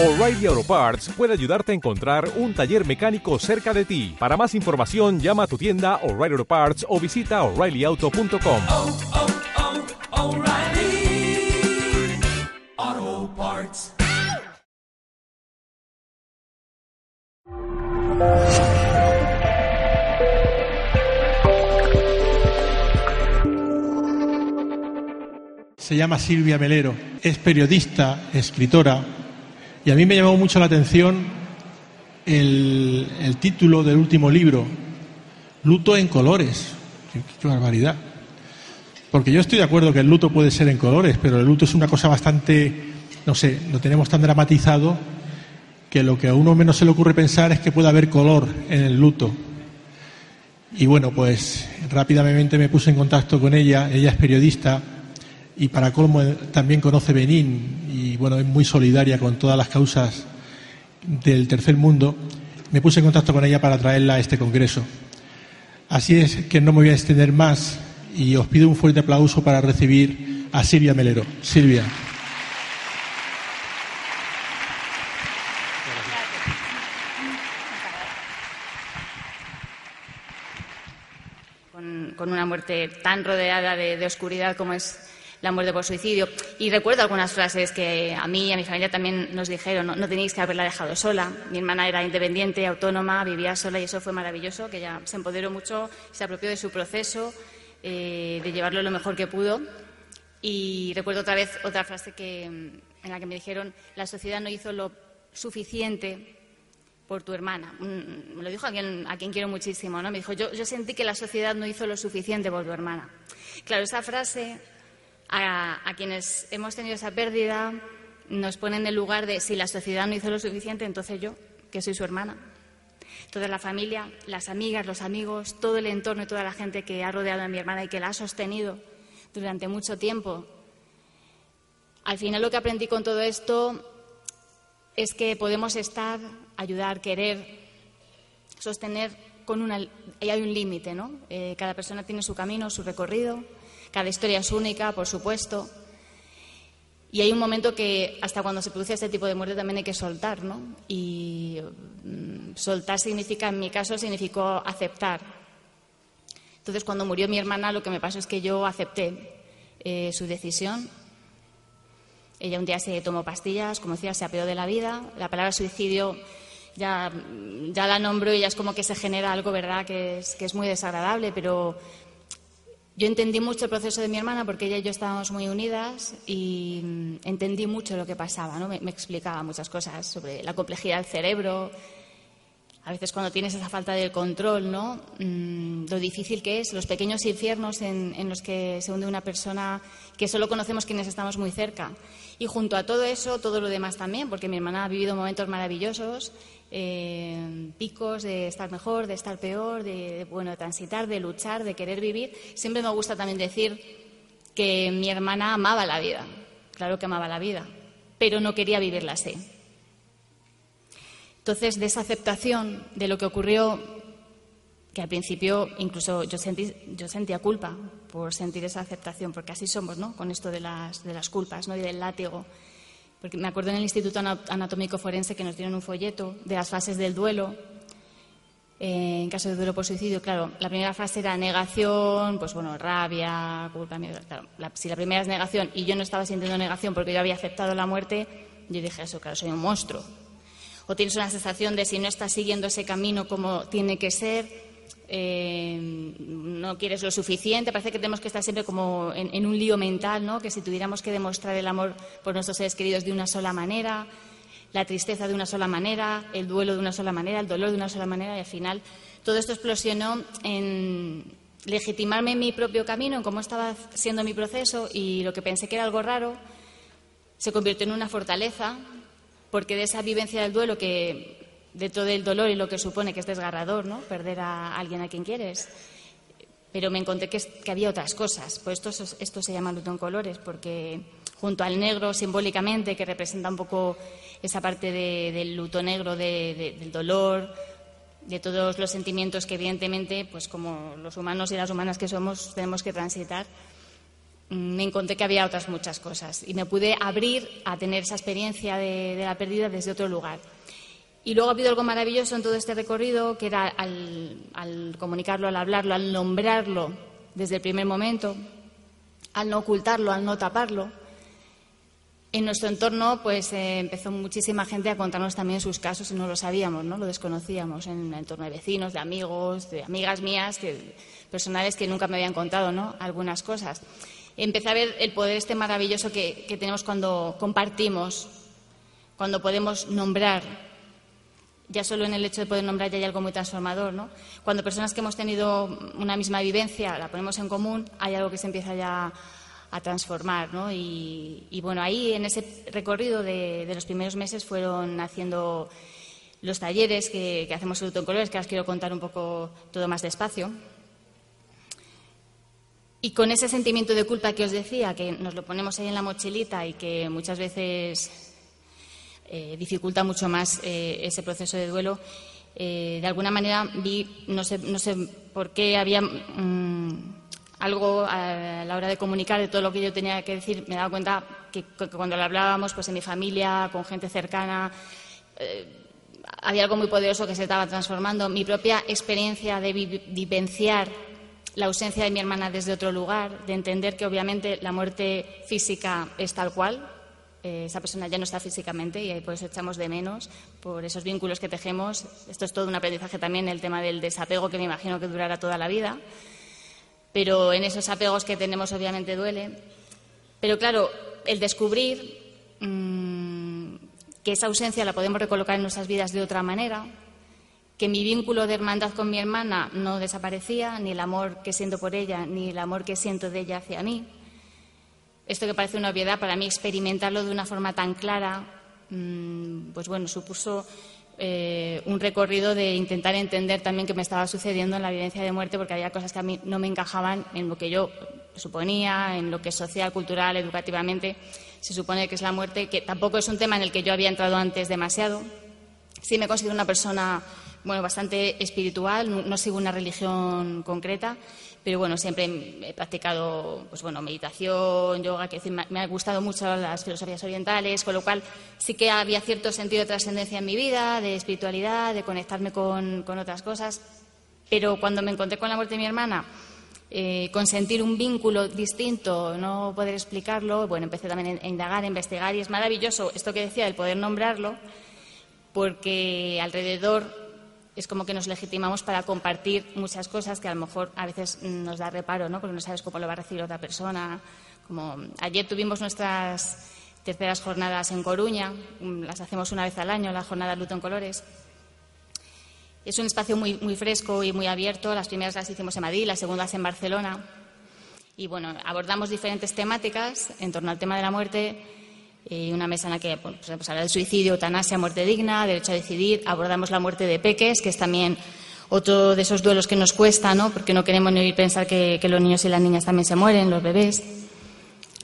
O'Reilly Auto Parts puede ayudarte a encontrar un taller mecánico cerca de ti. Para más información, llama a tu tienda O'Reilly Auto Parts o visita oreillyauto.com. oh, oh, O'Reilly Auto Parts. Se llama Silvia Melero, es periodista, escritora, y a mí me llamó mucho la atención el, título del último libro, Luto en colores. Qué, qué barbaridad. Porque yo estoy de acuerdo que el luto puede ser en colores, pero el luto es una cosa bastante, no sé, lo tenemos tan dramatizado que lo que a uno menos se le ocurre pensar es que puede haber color en el luto. Y bueno, pues rápidamente me puse en contacto con ella, ella es periodista y para colmo eh, también conoce Benín y bueno, es muy solidaria con todas las causas del tercer mundo. Me puse en contacto con ella para traerla a este congreso. Así es que no me voy a extender más y os pido un fuerte aplauso para recibir a Silvia Melero. Silvia. con, una muerte tan rodeada de, de oscuridad como es la muerte por suicidio. Y recuerdo algunas frases que a mí y a mi familia también nos dijeron, no, no tenéis que haberla dejado sola. Mi hermana era independiente, autónoma, vivía sola y eso fue maravilloso, que ella se empoderó mucho, se apropió de su proceso, eh, de llevarlo lo mejor que pudo. Y recuerdo otra vez otra frase que, en la que me dijeron, la sociedad no hizo lo suficiente por tu hermana. Me lo dijo a quien, a quien quiero muchísimo, ¿no? Me dijo, yo, yo sentí que la sociedad no hizo lo suficiente por tu hermana. Claro, esa frase a, quienes hemos tenido esa pérdida nos pone en el lugar de si la sociedad no hizo lo suficiente, entonces yo, que soy su hermana. Toda la familia, las amigas, los amigos, todo el entorno y toda la gente que ha rodeado a mi hermana y que la ha sostenido durante mucho tiempo. Al final lo que aprendí con todo esto es que podemos estar, ayudar, querer, sostener con una... y hay un límite, ¿no? Eh, cada persona tiene su camino, su recorrido, cada historia es única, por supuesto. Y hay un momento que hasta cuando se produce este tipo de muerte también hay que soltar, ¿no? Y mm, soltar significa, en mi caso, significó aceptar. Entonces, cuando murió mi hermana, lo que me pasó es que yo acepté eh, su decisión. Ella un día se tomó pastillas, como decía, se apeó de la vida. La palabra suicidio ya, ya la nombro y ya es como que se genera algo, ¿verdad?, que es, que es muy desagradable, pero yo entendí mucho el proceso de mi hermana porque ella y yo estábamos muy unidas y mm, entendí mucho lo que pasaba, ¿no? Me, me explicaba muchas cosas sobre la complejidad del cerebro, a veces cuando tienes esa falta de control, ¿no? Mm, lo difícil que es, los pequeños infiernos en, los que se hunde una persona que solo conocemos quienes estamos muy cerca. Y junto a todo eso, todo lo demás también, porque mi hermana ha vivido momentos maravillosos, eh, picos de estar mejor, de estar peor, de, bueno, de transitar, de luchar, de querer vivir. Siempre me gusta también decir que mi hermana amaba la vida, claro que amaba la vida, pero no quería vivirla así. Entonces, de esa aceptación de lo que ocurrió, que al principio incluso yo, sentí, yo sentía culpa por sentir esa aceptación, porque así somos, ¿no? Con esto de las, de las culpas ¿no? y del látigo. Porque me acuerdo en el Instituto Anatómico Forense que nos dieron un folleto de las fases del duelo. Eh, en caso de duelo por suicidio, claro, la primera fase era negación, pues bueno, rabia, culpa, miedo. Claro, la, si la primera es negación y yo no estaba sintiendo negación porque yo había aceptado la muerte, yo dije eso, claro, soy un monstruo o tienes una sensación de si no estás siguiendo ese camino como tiene que ser, eh, no quieres lo suficiente, parece que tenemos que estar siempre como en, en, un lío mental, ¿no? que si tuviéramos que demostrar el amor por nuestros seres queridos de una sola manera, la tristeza de una sola manera, el duelo de una sola manera, el dolor de una sola manera, y al final todo esto explosionó en legitimarme en mi propio camino, en cómo estaba siendo mi proceso, y lo que pensé que era algo raro se convirtió en una fortaleza porque de esa vivencia del duelo que dentro del dolor y lo que supone que es desgarrador, ¿no? Perder a alguien a quien quieres. Pero me encontré que, había otras cosas. Pues esto, se llama luto en colores, porque junto al negro simbólicamente, que representa un poco esa parte de, del luto negro, de, del dolor, de todos los sentimientos que evidentemente, pues como los humanos y las humanas que somos, tenemos que transitar, me encontré que había otras muchas cosas y me pude abrir a tener esa experiencia de, la pérdida desde otro lugar. Y luego ha habido algo maravilloso en todo este recorrido, que era al, comunicarlo, al hablarlo, al nombrarlo desde el primer momento, al no ocultarlo, al no taparlo. En nuestro entorno, pues eh, empezó muchísima gente a contarnos también sus casos y no lo sabíamos, no lo desconocíamos en el entorno de vecinos, de amigos, de amigas mías, que, personales que nunca me habían contado, ¿no? Algunas cosas empecé a ver el poder este maravilloso que, tenemos cuando compartimos, cuando podemos nombrar. Ya solo en el hecho de poder nombrar ya hay algo muy transformador, ¿no? Cuando personas que hemos tenido una misma vivencia la ponemos en común, hay algo que se empieza ya a transformar, ¿no? Y, bueno, ahí en ese recorrido de, los primeros meses fueron haciendo los talleres que, que hacemos en Colores, que os quiero contar un poco todo más despacio. Y con ese sentimiento de culpa que os decía, que nos lo ponemos ahí en la mochilita y que muchas veces eh, dificulta mucho más eh, ese proceso de duelo, eh, de alguna manera vi, no sé, no sé por qué había mm, algo a la hora de comunicar de todo lo que yo tenía que decir, me daba cuenta que, cuando lo hablábamos pues en mi familia, con gente cercana, había algo muy poderoso que se estaba transformando. Mi propia experiencia de vivenciar la ausencia de mi hermana desde otro lugar, de entender que obviamente la muerte física es tal cual, eh, esa persona ya no está físicamente y por eso echamos de menos, por esos vínculos que tejemos. Esto es todo un aprendizaje también, el tema del desapego, que me imagino que durará toda la vida. Pero en esos apegos que tenemos obviamente duele. Pero claro, el descubrir mm, que esa ausencia la podemos recolocar en nuestras vidas de otra manera, que mi vínculo de hermandad con mi hermana no desaparecía, ni el amor que siento por ella, ni el amor que siento de ella hacia mí. Esto que parece una obviedad, para mí experimentarlo de una forma tan clara, mm, pues bueno, supuso eh, un recorrido de intentar entender también qué me estaba sucediendo en la vivencia de muerte, porque había cosas que a mí no me encajaban en lo que yo suponía, en lo que social, cultural, educativamente se supone que es la muerte, que tampoco es un tema en el que yo había entrado antes demasiado. Sí me considero una persona bueno, bastante espiritual, no, sigo una religión concreta, pero bueno, siempre he practicado pues bueno, meditación, yoga, que me, ha gustado mucho las filosofías orientales, con lo cual sí que había cierto sentido de trascendencia en mi vida, de espiritualidad, de conectarme con, otras cosas. Pero cuando me encontré con la muerte de mi hermana, eh, con sentir un vínculo distinto, no poder explicarlo, bueno, empecé también a indagar, a investigar y es maravilloso esto que decía, el poder nombrarlo, porque alrededor es como que nos legitimamos para compartir muchas cosas que a lo mejor a veces nos da reparo, ¿no? Porque no sabes cómo lo va a recibir otra persona. Como ayer tuvimos nuestras terceras jornadas en Coruña, mm, las hacemos una vez al año, la jornada Luto en Colores. Es un espacio muy, muy fresco y muy abierto. Las primeras las hicimos en Madrid, las segundas en Barcelona. Y bueno, abordamos diferentes temáticas en torno al tema de la muerte eh, una mesa en la que pues, pues, habla del suicidio, eutanasia, muerte digna, derecho a decidir. Abordamos la muerte de peques, que es también otro de esos duelos que nos cuesta, ¿no? porque no queremos ni pensar que, los niños y las niñas también se mueren, los bebés.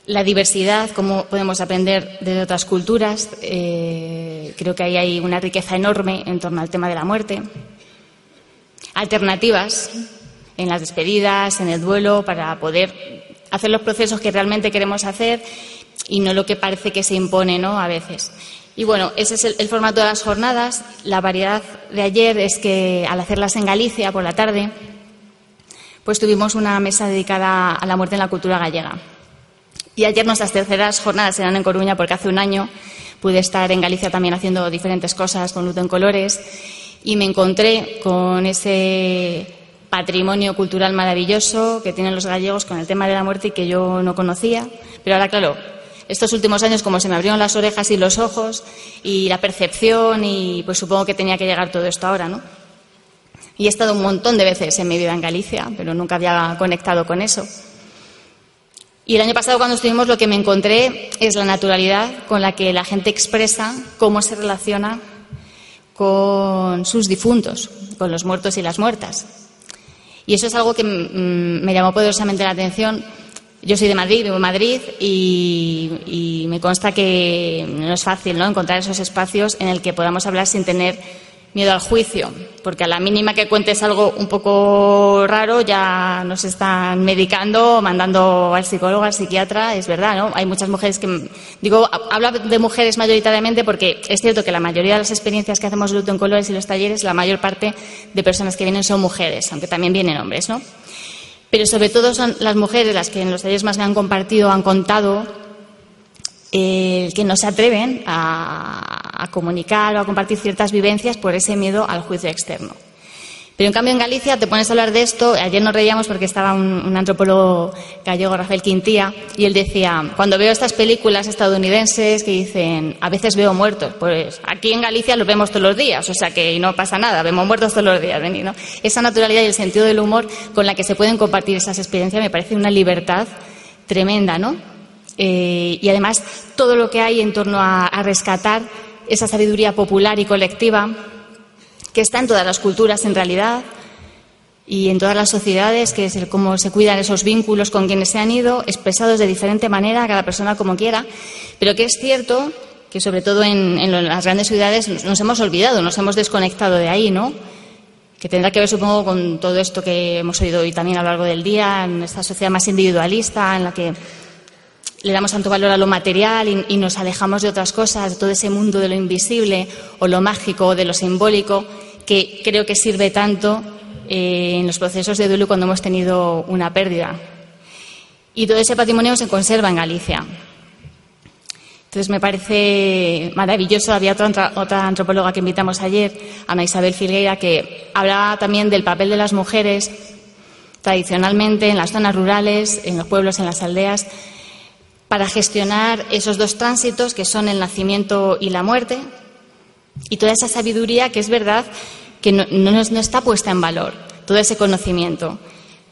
La diversidad, cómo podemos aprender de otras culturas. Eh, creo que ahí hay una riqueza enorme en torno al tema de la muerte. Alternativas en las despedidas, en el duelo, para poder hacer los procesos que realmente queremos hacer y no lo que parece que se impone ¿no? a veces. Y bueno, ese es el, formato de las jornadas. La variedad de ayer es que al hacerlas en Galicia por la tarde, pues tuvimos una mesa dedicada a la muerte en la cultura gallega. Y ayer nuestras terceras jornadas eran en Coruña porque hace un año pude estar en Galicia también haciendo diferentes cosas con luto en colores y me encontré con ese patrimonio cultural maravilloso que tienen los gallegos con el tema de la muerte y que yo no conocía. Pero ahora, claro, estos últimos años como se me abrieron las orejas y los ojos y la percepción y pues supongo que tenía que llegar todo esto ahora, ¿no? Y he estado un montón de veces en mi vida en Galicia, pero nunca había conectado con eso. Y el año pasado cuando estuvimos lo que me encontré es la naturalidad con la que la gente expresa cómo se relaciona con sus difuntos, con los muertos y las muertas. Y eso es algo que me llamó poderosamente la atención yo soy de Madrid, vivo en Madrid y, me consta que no es fácil ¿no? encontrar esos espacios en el que podamos hablar sin tener miedo al juicio, porque a la mínima que cuentes algo un poco raro ya nos están medicando, mandando al psicólogo, al psiquiatra, es verdad, ¿no? Hay muchas mujeres que, digo, habla de mujeres mayoritariamente porque es cierto que la mayoría de las experiencias que hacemos luto en colores y los talleres, la mayor parte de personas que vienen son mujeres, aunque también vienen hombres, ¿no? Pero sobre todo son las mujeres las que en los talleres más me han compartido, han contado eh, que no se atreven a, comunicar o a compartir ciertas vivencias por ese miedo al juicio externo. Pero en cambio en Galicia te pones a hablar de esto. Ayer nos reíamos porque estaba un, antropólogo gallego, Rafael Quintía, y él decía, cuando veo estas películas estadounidenses que dicen, a veces veo muertos, pues aquí en Galicia los vemos todos los días, o sea que no pasa nada, vemos muertos todos los días. Esa naturalidad y el sentido del humor con la que se pueden compartir esas experiencias me parece una libertad tremenda, ¿no? Eh, y además todo lo que hay en torno a, rescatar esa sabiduría popular y colectiva que está en todas las culturas en realidad y en todas las sociedades, que es cómo se cuidan esos vínculos con quienes se han ido, expresados de diferente manera, cada persona como quiera, pero que es cierto que sobre todo en, en las grandes ciudades nos hemos olvidado, nos hemos desconectado de ahí, ¿no? que tendrá que ver, supongo, con todo esto que hemos oído hoy también a lo largo del día, en esta sociedad más individualista, en la que le damos tanto valor a lo material y, nos alejamos de otras cosas, de todo ese mundo de lo invisible o lo mágico o de lo simbólico, que creo que sirve tanto eh, en los procesos de duelo cuando hemos tenido una pérdida. Y todo ese patrimonio se conserva en Galicia. Entonces me parece maravilloso. Había otra, otra antropóloga que invitamos ayer, Ana Isabel Filgueira, que hablaba también del papel de las mujeres tradicionalmente en las zonas rurales, en los pueblos, en las aldeas, para gestionar esos dos tránsitos que son el nacimiento y la muerte y toda esa sabiduría que es verdad que no, está puesta en valor, todo ese conocimiento.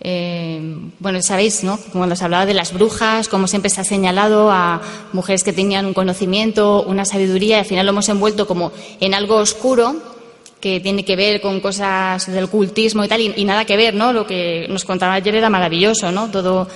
Eh, bueno, sabéis, ¿no? Como nos hablaba de las brujas, como siempre se ha señalado a mujeres que tenían un conocimiento, una sabiduría, y al final lo hemos envuelto como en algo oscuro que tiene que ver con cosas del cultismo y tal, y, y nada que ver, ¿no? Lo que nos contaba ayer era maravilloso, ¿no? Todo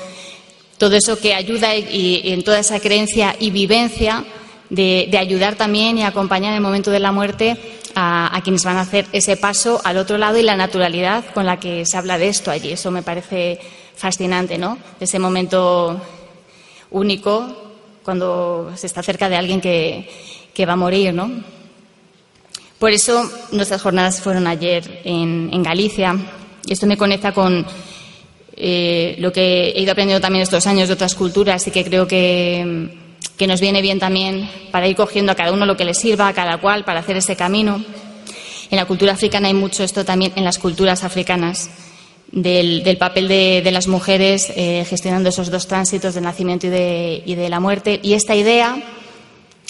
todo eso que ayuda y, en toda esa creencia y vivencia de, ayudar también y acompañar en el momento de la muerte a, quienes van a hacer ese paso al otro lado y la naturalidad con la que se habla de esto allí. Eso me parece fascinante, ¿no? Ese momento único cuando se está cerca de alguien que, va a morir, ¿no? Por eso nuestras jornadas fueron ayer en, en Galicia. Y esto me conecta con, eh, lo que he ido aprendiendo también estos años de otras culturas y que creo que, nos viene bien también para ir cogiendo a cada uno lo que le sirva, a cada cual, para hacer ese camino. En la cultura africana hay mucho esto también en las culturas africanas, del, papel de, las mujeres eh, gestionando esos dos tránsitos del nacimiento y de, la muerte. Y esta idea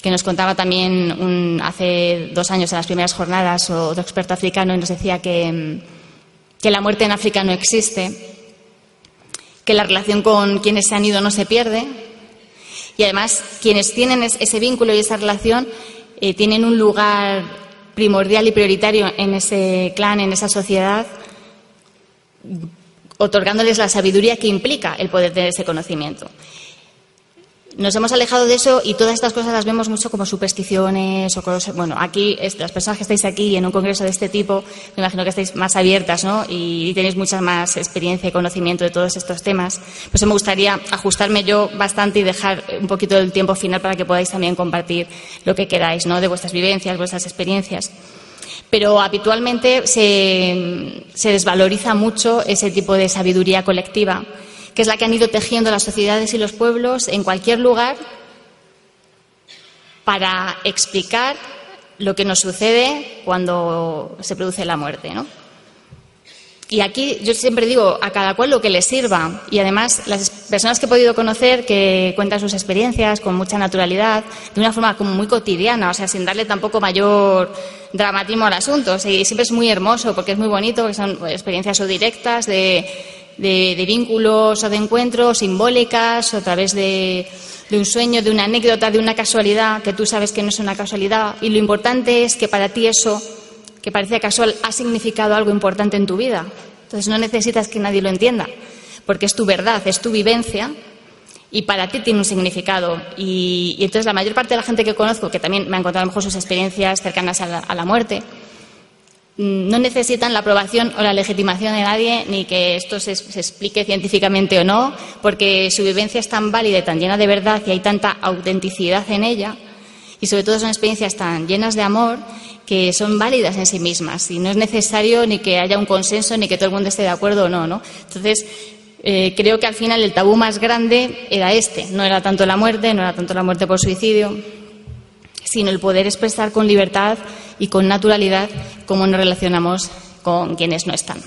que nos contaba también hace dos años en las primeras jornadas otro experto africano y nos decía que, que la muerte en África no existe, que la relación con quienes se han ido no se pierde. Y además quienes tienen ese vínculo y esa relación eh, tienen un lugar primordial y prioritario en ese clan, en esa sociedad, otorgándoles la sabiduría que implica el poder tener ese conocimiento nos hemos alejado de eso y todas estas cosas las vemos mucho como supersticiones o cosas. Bueno, aquí, las personas que estáis aquí en un congreso de este tipo, me imagino que estáis más abiertas, ¿no? Y tenéis mucha más experiencia y conocimiento de todos estos temas. Pues me gustaría ajustarme yo bastante y dejar un poquito del tiempo final para que podáis también compartir lo que queráis, ¿no? De vuestras vivencias, vuestras experiencias. Pero habitualmente se desvaloriza mucho ese tipo de sabiduría colectiva que es la que han ido tejiendo las sociedades y los pueblos en cualquier lugar para explicar lo que nos sucede cuando se produce la muerte, ¿no? Y aquí yo siempre digo a cada cual lo que le sirva. Y además, las personas que he podido conocer que cuentan sus experiencias con mucha naturalidad, de una forma como muy cotidiana, o sea, sin darle tampoco mayor dramatismo al asunto. y siempre es muy hermoso porque es muy bonito, que son experiencias o directas de de, vínculos o de encuentros simbólicas o a través de, un sueño, de una anécdota, de una casualidad que tú sabes que no es una casualidad. Y lo importante es que para ti eso, que parece casual, ha significado algo importante en tu vida. Entonces no necesitas que nadie lo entienda, porque es tu verdad, es tu vivencia y para ti tiene un significado. Y, entonces la mayor parte de la gente que conozco, que también me han contado a lo mejor sus experiencias cercanas a la muerte, no necesitan la aprobación o la legitimación de nadie, ni que esto se, se, explique científicamente o no, porque su vivencia es tan válida y tan llena de verdad y hay tanta autenticidad en ella, y sobre todo son experiencias tan llenas de amor que son válidas en sí mismas y no es necesario ni que haya un consenso ni que todo el mundo esté de acuerdo o no, ¿no? Entonces, eh, creo que al final el tabú más grande era este, no era tanto la muerte, no era tanto la muerte por suicidio, sino el poder expresar con libertad y con naturalidad cómo nos relacionamos con quienes no están.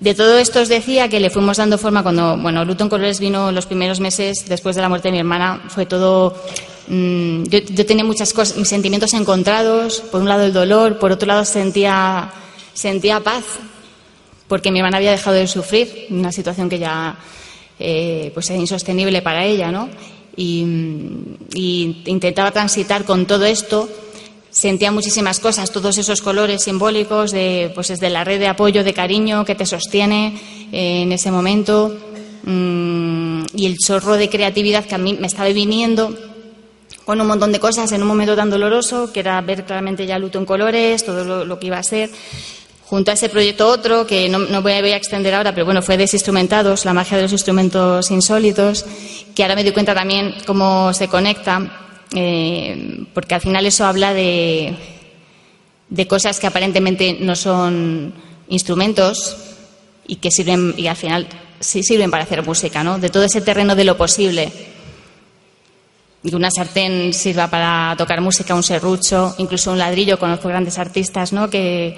De todo esto os decía que le fuimos dando forma cuando, bueno, Luton Colores vino los primeros meses después de la muerte de mi hermana. Fue todo. Yo, yo, tenía muchas cosas, mis sentimientos encontrados. Por un lado el dolor, por otro lado sentía, sentía paz, porque mi hermana había dejado de sufrir, una situación que ya eh, pues era insostenible para ella, ¿no? Y, intentaba transitar con todo esto sentía muchísimas cosas, todos esos colores simbólicos de, pues de la red de apoyo, de cariño que te sostiene eh, en ese momento mmm, y el chorro de creatividad que a mí me estaba viniendo con un montón de cosas en un momento tan doloroso que era ver claramente ya luto en colores, todo lo que iba a ser. Junto a ese proyecto otro, que no, voy, a, extender ahora, pero bueno, fue Desinstrumentados, la magia de los instrumentos insólitos, que ahora me doy cuenta también cómo se conecta eh, porque al final eso habla de, de, cosas que aparentemente no son instrumentos y que sirven, y al final sí sirven para hacer música, ¿no? De todo ese terreno de lo posible. Que una sartén sirva para tocar música, un serrucho, incluso un ladrillo. Conozco grandes artistas, ¿no? Que,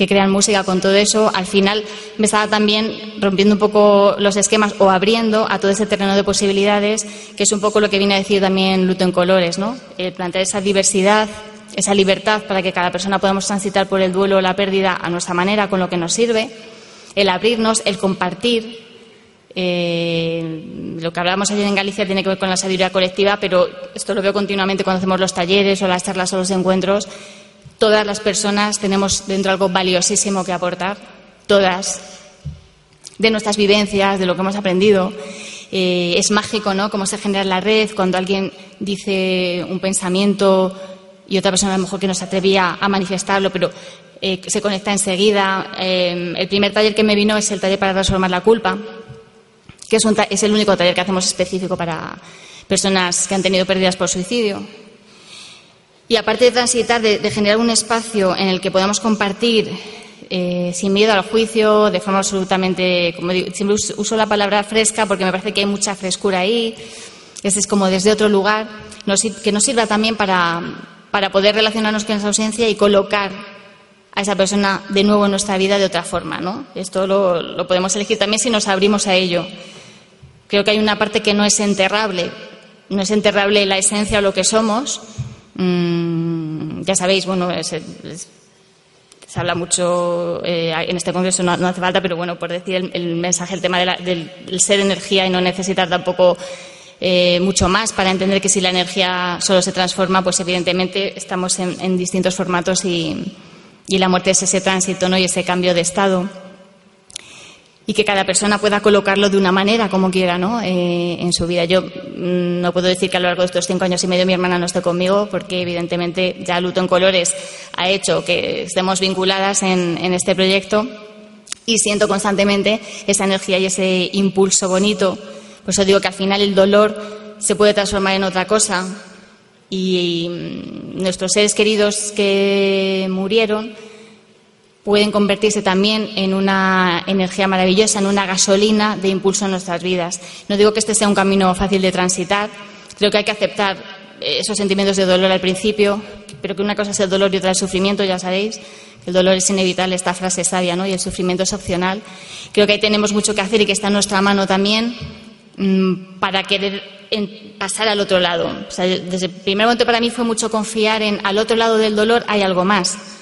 que crean música con todo eso, al final me estaba también rompiendo un poco los esquemas o abriendo a todo ese terreno de posibilidades, que es un poco lo que viene a decir también Luto en Colores, ¿no? El plantear esa diversidad, esa libertad para que cada persona podamos transitar por el duelo o la pérdida a nuestra manera, con lo que nos sirve, el abrirnos, el compartir. Eh, lo que hablábamos ayer en Galicia tiene que ver con la sabiduría colectiva, pero esto lo veo continuamente cuando hacemos los talleres o las charlas o los encuentros Todas las personas tenemos dentro algo valiosísimo que aportar, todas, de nuestras vivencias, de lo que hemos aprendido. Eh, es mágico, ¿no? Cómo se genera la red cuando alguien dice un pensamiento y otra persona a lo mejor que no se atrevía a manifestarlo, pero eh, se conecta enseguida. Eh, el primer taller que me vino es el taller para transformar la culpa, que es, un es el único taller que hacemos específico para personas que han tenido pérdidas por suicidio. Y aparte de transitar, de, de generar un espacio en el que podamos compartir eh, sin miedo al juicio, de forma absolutamente, como digo, siempre uso la palabra fresca porque me parece que hay mucha frescura ahí, este es como desde otro lugar, nos, que nos sirva también para, para poder relacionarnos con esa ausencia y colocar a esa persona de nuevo en nuestra vida de otra forma. ¿no? Esto lo, lo podemos elegir también si nos abrimos a ello. Creo que hay una parte que no es enterrable, no es enterrable la esencia o lo que somos, Mm, ya sabéis, bueno, es, se habla mucho eh, en este congreso, no, hace falta, pero bueno, por decir el, mensaje, el tema de la, del, del, ser energía y no necesitar tampoco eh, mucho más para entender que si la energía solo se transforma, pues evidentemente estamos en, en distintos formatos y, y, la muerte es ese tránsito ¿no? y ese cambio de estado y que cada persona pueda colocarlo de una manera como quiera ¿no? Eh, en su vida. Yo mmm, no puedo decir que a lo largo de estos cinco años y medio mi hermana no esté conmigo, porque evidentemente ya Luto en Colores ha hecho que estemos vinculadas en, en este proyecto y siento constantemente esa energía y ese impulso bonito. Por eso digo que al final el dolor se puede transformar en otra cosa y mmm, nuestros seres queridos que murieron pueden convertirse también en una energía maravillosa, en una gasolina de impulso en nuestras vidas. No digo que este sea un camino fácil de transitar, creo que hay que aceptar esos sentimientos de dolor al principio, pero que una cosa es el dolor y otra el sufrimiento, ya sabéis. El dolor es inevitable, esta frase sabia, ¿no? Y el sufrimiento es opcional. Creo que ahí tenemos mucho que hacer y que está en nuestra mano también mmm, para querer pasar al otro lado. Desde el primer momento para mí fue mucho confiar en al otro lado del dolor hay algo más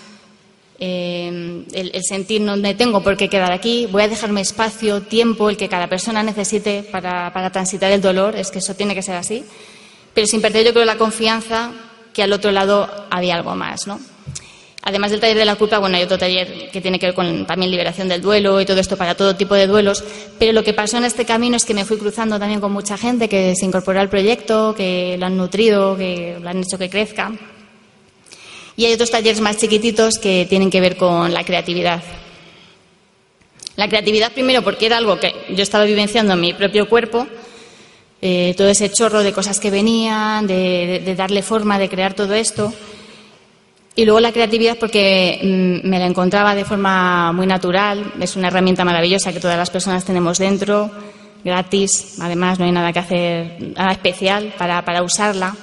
el, el, sentir no me tengo por qué quedar aquí, voy a dejarme espacio, tiempo, el que cada persona necesite para, para, transitar el dolor, es que eso tiene que ser así, pero sin perder yo creo la confianza que al otro lado había algo más, ¿no? Además del taller de la culpa, bueno, hay otro taller que tiene que ver con también liberación del duelo y todo esto para todo tipo de duelos, pero lo que pasó en este camino es que me fui cruzando también con mucha gente que se incorporó al proyecto, que lo han nutrido, que lo han hecho que crezca Y hay otros talleres más chiquititos que tienen que ver con la creatividad. La creatividad primero porque era algo que yo estaba vivenciando en mi propio cuerpo, eh, todo ese chorro de cosas que venían, de, darle forma, de crear todo esto. Y luego la creatividad porque mm, me la encontraba de forma muy natural, es una herramienta maravillosa que todas las personas tenemos dentro, gratis, además no hay nada que hacer, nada especial para, para usarla.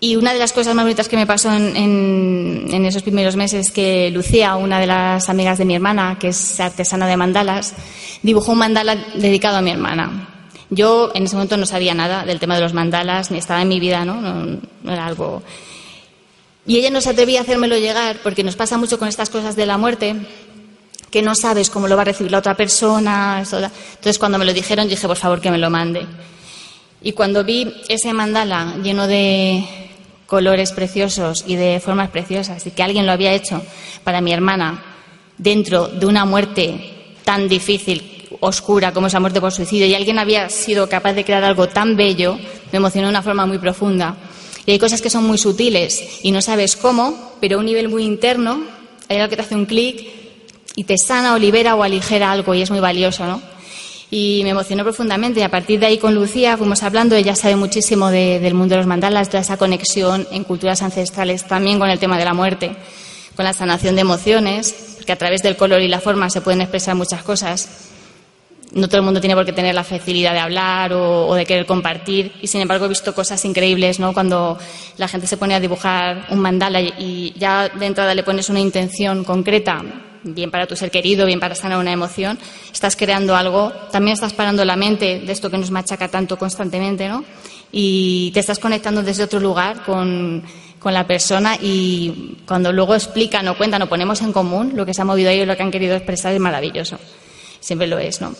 Y una de las cosas más bonitas que me pasó en, esos primeros meses es que Lucía, una de las amigas de mi hermana, que es artesana de mandalas, dibujó un mandala dedicado a mi hermana. Yo en ese momento no sabía nada del tema de los mandalas, ni estaba en mi vida, ¿no? No, era algo. Y ella no se atrevía a hacérmelo llegar porque nos pasa mucho con estas cosas de la muerte, que no sabes cómo lo va a recibir la otra persona. Entonces, cuando me lo dijeron, dije, por favor, que me lo mande. Y cuando vi ese mandala lleno de, colores preciosos y de formas preciosas y que alguien lo había hecho para mi hermana dentro de una muerte tan difícil, oscura como esa muerte por suicidio y alguien había sido capaz de crear algo tan bello, me emocionó de una forma muy profunda. Y hay cosas que son muy sutiles y no sabes cómo, pero a un nivel muy interno hay algo que te hace un clic y te sana o libera o aligera algo y es muy valioso, ¿no? Y me emocionó profundamente. Y a partir de ahí con Lucía fuimos hablando, ella sabe muchísimo del mundo de los mandalas, toda esa conexión en culturas ancestrales, también con el tema de la muerte, con la sanación de emociones, porque a través del color y la forma se pueden expresar muchas cosas. No todo el mundo tiene por qué tener la facilidad de hablar o, de querer compartir, y sin embargo he visto cosas increíbles, ¿no? Cuando la gente se pone a dibujar un mandala y ya de entrada le pones una intención concreta bien para tu ser querido, bien para sanar una emoción, estás creando algo, también estás parando la mente de esto que nos machaca tanto constantemente, ¿no? Y te estás conectando desde otro lugar con, la persona y cuando luego explican o cuentan o ponemos en común lo que se ha movido ahí o lo que han querido expresar es maravilloso. Siempre lo es, ¿no?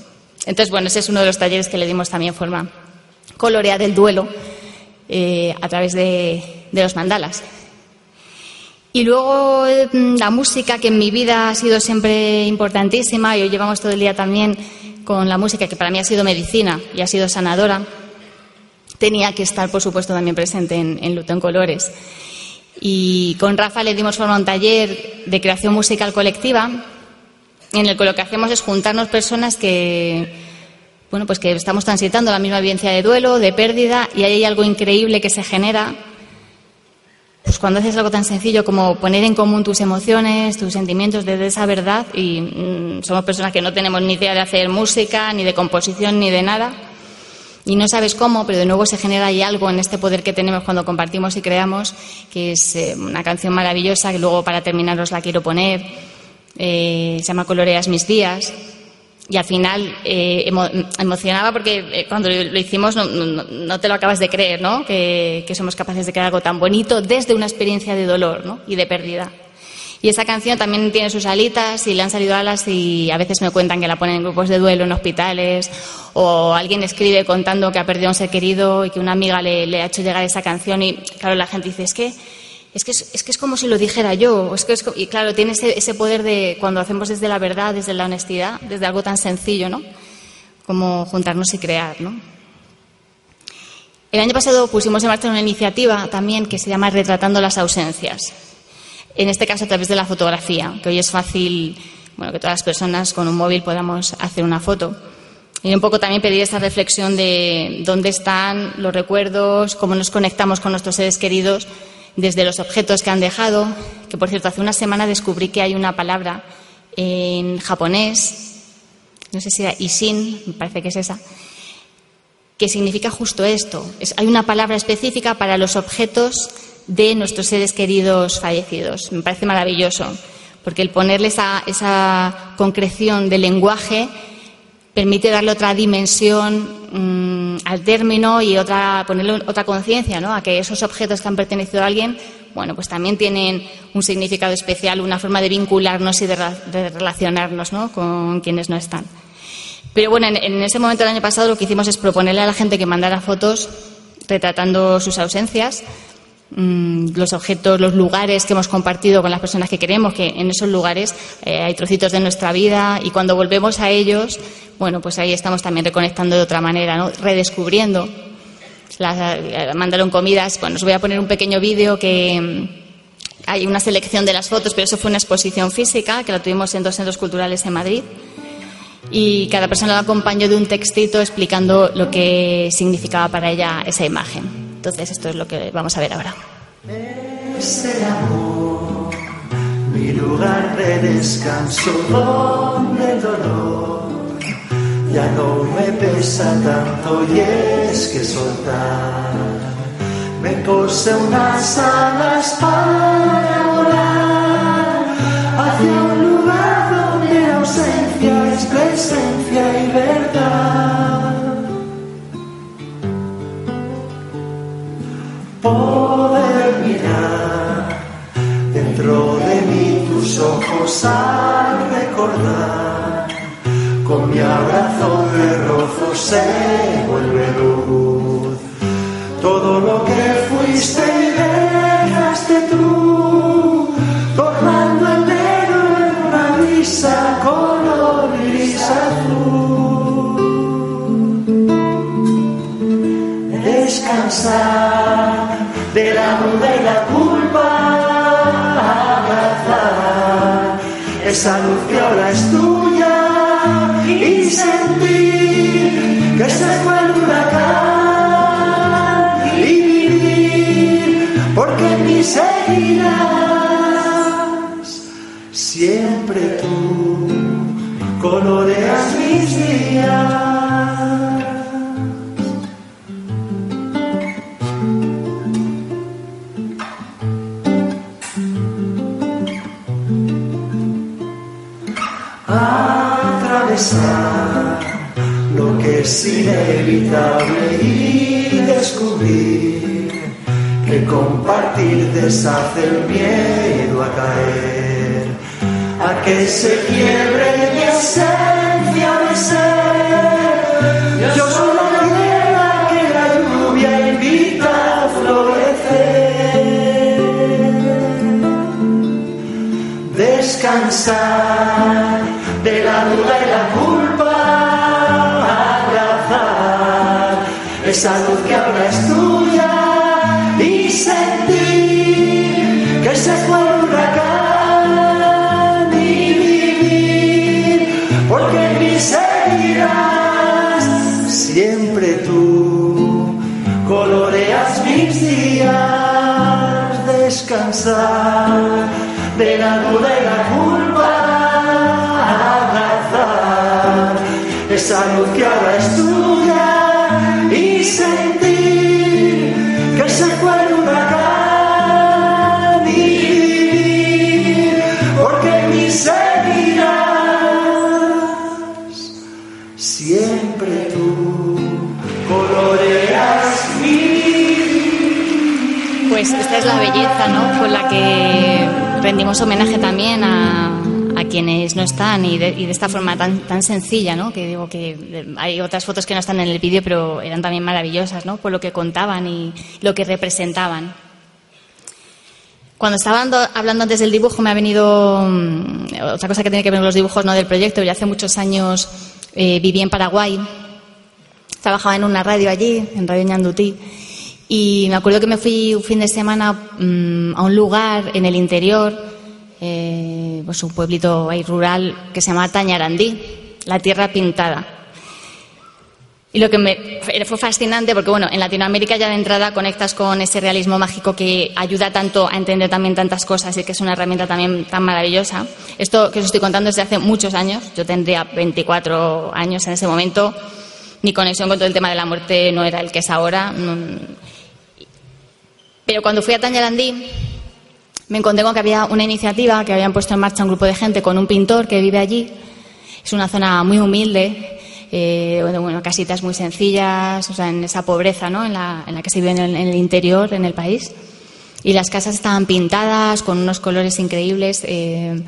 Entonces, bueno, ese es uno de los talleres que le dimos también forma colorea del duelo eh, a través de los mandalas. Y luego mm, la música, que en mi vida ha sido siempre importantísima, y hoy llevamos todo el día también con la música, que para mí ha sido medicina y ha sido sanadora, tenía que estar, por supuesto, también presente en, Luto en Colores. Y con Rafa le dimos forma a un taller de creación musical colectiva, en el que lo que hacemos es juntarnos personas que, bueno, pues que estamos transitando la misma vivencia de duelo, de pérdida, y hay algo increíble que se genera pues cuando haces algo tan sencillo como poner en común tus emociones, tus sentimientos desde esa verdad, y mm, somos personas que no tenemos ni idea de hacer música, ni de composición, ni de nada, y no sabes cómo, pero de nuevo se genera ahí algo en este poder que tenemos cuando compartimos y creamos, que es eh, una canción maravillosa, que luego para terminar os la quiero poner, eh, se llama Coloreas mis días, y al final eh, emocionaba porque eh, cuando lo hicimos no, te lo acabas de creer, ¿no? Que, somos capaces de crear algo tan bonito desde una experiencia de dolor ¿no? y de pérdida. Y esa canción también tiene sus alitas y le han salido alas y a veces me cuentan que la ponen en grupos de duelo en hospitales o alguien escribe contando que ha perdido a un ser querido y que una amiga le, le ha hecho llegar esa canción y claro, la gente dice, es que es que es, que es como si lo dijera yo. Y claro, tiene ese, poder de cuando hacemos desde la verdad, desde la honestidad, desde algo tan sencillo, ¿no? Como juntarnos y crear, ¿no? El año pasado pusimos en marcha una iniciativa también que se llama Retratando las ausencias. En este caso a través de la fotografía, que hoy es fácil, bueno, que todas las personas con un móvil podamos hacer una foto. Y un poco también pedir esta reflexión de dónde están los recuerdos, cómo nos conectamos con nuestros seres queridos desde los objetos que han dejado, que por cierto hace una semana descubrí que hay una palabra en japonés, no sé si era isin, me parece que es esa, que significa justo esto. hay una palabra específica para los objetos de nuestros seres queridos fallecidos. Me parece maravilloso, porque el ponerle esa, esa concreción del lenguaje permite darle otra dimensión mm, al término y otra, ponerle otra conciencia ¿no? a que esos objetos que han pertenecido a alguien, bueno, pues también tienen un significado especial, una forma de vincularnos y de, relacionarnos ¿no? con quienes no están. Pero bueno, en, en, ese momento del año pasado lo que hicimos es proponerle a la gente que mandara fotos retratando sus ausencias los objetos, los lugares que hemos compartido con las personas que queremos, que en esos lugares eh, hay trocitos de nuestra vida y cuando volvemos a ellos, bueno, pues ahí estamos también reconectando de otra manera, ¿no? redescubriendo. las, eh, mandaron comidas. Bueno, os voy a poner un pequeño vídeo que mm, hay una selección de las fotos, pero eso fue una exposición física que la tuvimos en dos centros culturales en Madrid. Y cada persona la acompañó de un textito explicando lo que significaba para ella esa imagen. Entonces, esto es lo que vamos a ver ahora. Es el amor, mi lugar de descanso, donde el dolor ya no me pesa tanto y es que soltar me cose unas alas para volar ojos al recordar con mi abrazo de rojo se vuelve luz. Todo lo que fuiste y dejaste tú, tornando el negro en una brisa color gris azul. Descansar de la duda esa luz que ahora es tuya y sentir que se fue el huracán y vivir porque en mí seguirás siempre tú coloreas mis días a de la culpa abrazar esa luz que ahora es tuya y sentir que se fue el huracán porque mí seguirás siempre tú coloreas mi Pues esta es la belleza, ¿no? Con la que rendimos homenaje también a, a quienes no están y de, y de esta forma tan, tan sencilla, ¿no? Que digo que eh, hay otras fotos que no están en el vídeo, pero eran también maravillosas, ¿no? Por lo que contaban y lo que representaban. Cuando estaba ando- hablando antes del dibujo me ha venido mm, otra cosa que tiene que ver con los dibujos no del proyecto. Yo hace muchos años eh, viví en Paraguay, trabajaba en una radio allí, en Radio Ñandutí, y me acuerdo que me fui un fin de semana mm, a un lugar en el interior, eh, pues un pueblito rural que se llama Tañarandí, la tierra pintada. Y lo que me fue fascinante, porque bueno, en Latinoamérica ya de entrada conectas con ese realismo mágico que ayuda tanto a entender también tantas cosas y que es una herramienta también tan maravillosa. Esto que os estoy contando desde hace muchos años, yo tendría 24 años en ese momento, mi conexión con todo el tema de la muerte no era el que es ahora. Pero cuando fui a Tañarandí, me encontré con que había una iniciativa que habían puesto en marcha un grupo de gente con un pintor que vive allí. Es una zona muy humilde, eh, casitas muy sencillas, o sea, en esa pobreza en, la, que se vive en el, en el interior, en el país. Y las casas estaban pintadas con unos colores increíbles. eh,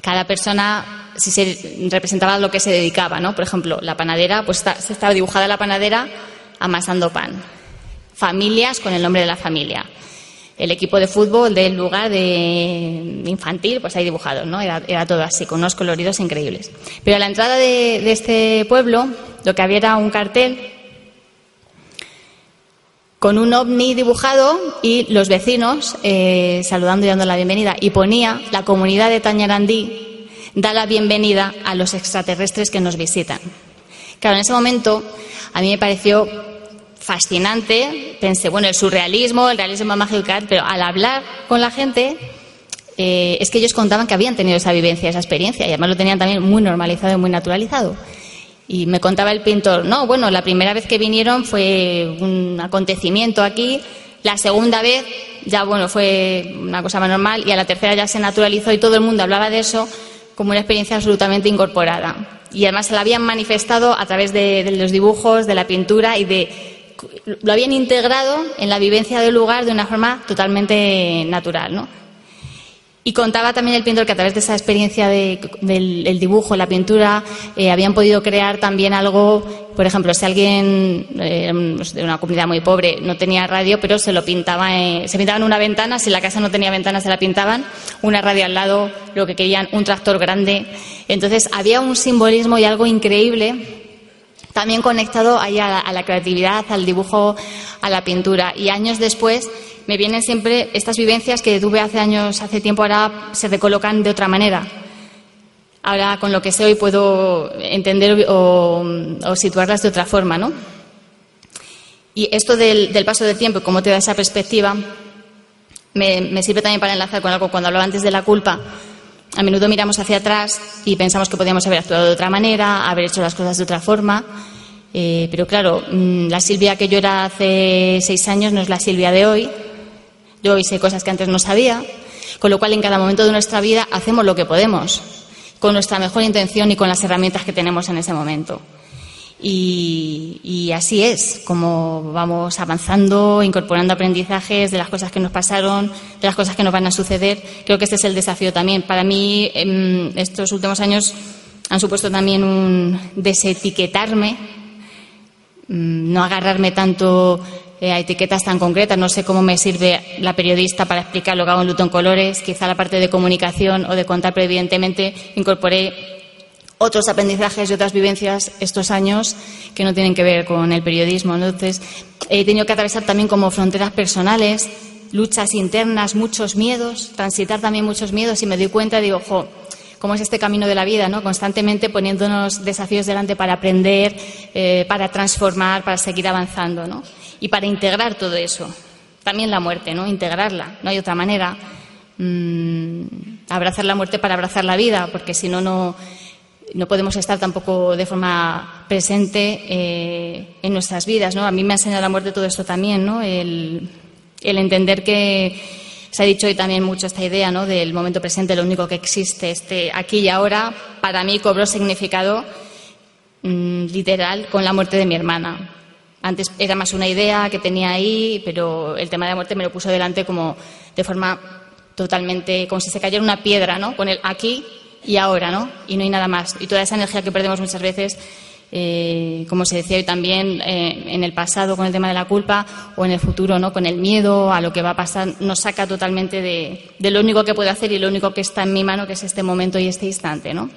cada persona si se representaba lo que se dedicaba, ¿no? Por ejemplo, la panadera, pues está- estaba dibujada la panadera amasando pan. Familias con el nombre de la familia. El equipo de fútbol del lugar de infantil, pues ahí dibujado, ¿no? Era, todo así, con unos coloridos increíbles. Pero a la entrada de, de este pueblo, lo que había era un cartel con un ovni dibujado y los vecinos eh, saludando y dando la bienvenida. Y ponía la comunidad de Tañarandí da la bienvenida a los extraterrestres que nos visitan. Claro, en ese momento a mí me pareció fascinante. Pensé, bueno, el surrealismo, el realismo mágico, pero al hablar con la gente, eh, es que ellos contaban que habían tenido esa vivencia, esa experiencia, y además lo tenían también muy normalizado y muy naturalizado. Y me contaba el pintor, no, bueno, la primera vez que vinieron fue un acontecimiento aquí, la segunda vez ya, bueno, fue una cosa más normal y a la tercera ya se naturalizó y todo el mundo hablaba de eso como una experiencia absolutamente incorporada. Y además se la habían manifestado a través de, de los dibujos, de la pintura y de lo habían integrado en la vivencia del lugar de una forma totalmente natural, ¿no? Y contaba también el pintor que a través de esa experiencia del dibujo, la pintura, eh, habían podido crear también algo, por ejemplo, si alguien eh, de una comunidad muy pobre no tenía radio, pero se lo pintaba, se pintaba en una ventana, si la casa no tenía ventana se la pintaban, una radio al lado, lo que querían, un tractor grande. Entonces había un simbolismo y algo increíble también conectado ahí a la creatividad, al dibujo, a la pintura. Y años después me vienen siempre estas vivencias que tuve hace años, hace tiempo, ahora se recolocan de otra manera. Ahora con lo que sé hoy puedo entender o, situarlas de otra forma, ¿no? Y esto del, paso del tiempo, cómo te da esa perspectiva, me, sirve también para enlazar con algo cuando hablaba antes de la culpa. A menudo miramos hacia atrás y pensamos que podíamos haber actuado de otra manera, haber hecho las cosas de otra forma. Eh, pero claro, mm, la Silvia que yo era hace seis años no es la Silvia de hoy. Yo sé cosas que antes no sabía, con lo cual en cada momento de nuestra vida hacemos lo que podemos, con nuestra mejor intención y con las herramientas que tenemos en ese momento. Y, así es como vamos avanzando, incorporando aprendizajes de las cosas que nos pasaron, de las cosas que nos van a suceder. Creo que este es el desafío también. Para mí, en estos últimos años han supuesto también un desetiquetarme, mm, no agarrarme tanto eh, a etiquetas tan concretas. No sé cómo me sirve la periodista para explicar lo que hago en Luton Colores. Quizá la parte de comunicación o de contar, pero evidentemente incorporé otros aprendizajes y otras vivencias estos años que no tienen que ver con el periodismo. Entonces, he tenido que atravesar también como fronteras personales, luchas internas, muchos miedos, transitar también muchos miedos y me doy cuenta, digo, ojo, cómo es este camino de la vida, ¿no? Constantemente poniéndonos desafíos delante para aprender, eh, para transformar, para seguir avanzando, ¿no? y para integrar todo eso. También la muerte, ¿no? Integrarla, no hay otra manera. Mm, abrazar la muerte para abrazar la vida, porque si no, no, podemos estar tampoco de forma presente eh, en nuestras vidas, ¿no? A mí me ha enseñado la muerte todo esto también, ¿no? El, entender que se ha dicho hoy también mucho esta idea, ¿no? Del momento presente, lo único que existe, este aquí y ahora, para mí cobró significado mm, literal con la muerte de mi hermana. Antes era más una idea que tenía ahí, pero el tema de la muerte me lo puso delante como de forma totalmente, como si se cayera una piedra, ¿no? Con el aquí y ahora, ¿no? Y no hay nada más. Y toda esa energía que perdemos muchas veces, eh, como se decía hoy también, eh, en el pasado con el tema de la culpa o en el futuro, ¿no? Con el miedo a lo que va a pasar, nos saca totalmente de, de lo único que puedo hacer y lo único que está en mi mano, que es este momento y este instante, ¿no?